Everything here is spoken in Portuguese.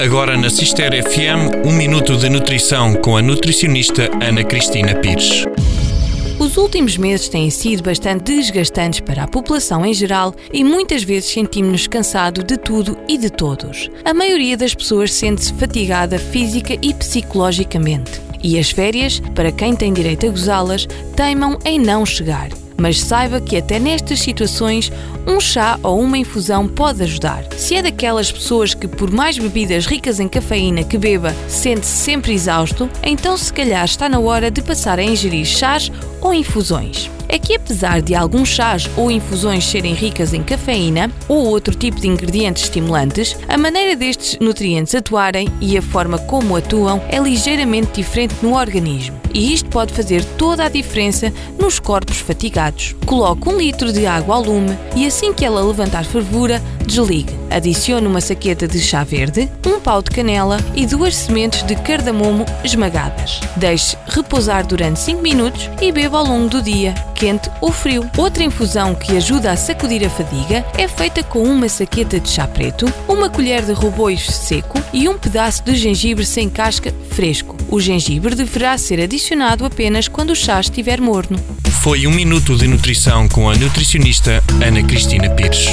Agora na Cister FM, um minuto de nutrição com a nutricionista Ana Cristina Pires. Os últimos meses têm sido bastante desgastantes para a população em geral e muitas vezes sentimos-nos cansados de tudo e de todos. A maioria das pessoas sente-se fatigada física e psicologicamente. E as férias, para quem tem direito a gozá-las, teimam em não chegar. Mas saiba que até nestas situações um chá ou uma infusão pode ajudar. Se é daquelas pessoas que, por mais bebidas ricas em cafeína que beba, sente-se sempre exausto, então se calhar está na hora de passar a ingerir chás ou infusões é que, apesar de alguns chás ou infusões serem ricas em cafeína ou outro tipo de ingredientes estimulantes, a maneira destes nutrientes atuarem e a forma como atuam é ligeiramente diferente no organismo. E isto pode fazer toda a diferença nos corpos fatigados. Coloque um litro de água ao lume e assim que ela levantar fervura, desligue. Adicione uma saqueta de chá verde, um pau de canela e duas sementes de cardamomo esmagadas. Deixe repousar durante 5 minutos e beba ao longo do dia quente ou frio. Outra infusão que ajuda a sacudir a fadiga é feita com uma saqueta de chá preto, uma colher de robôs seco e um pedaço de gengibre sem casca fresco. O gengibre deverá ser adicionado apenas quando o chá estiver morno. Foi um minuto de nutrição com a nutricionista Ana Cristina Pires.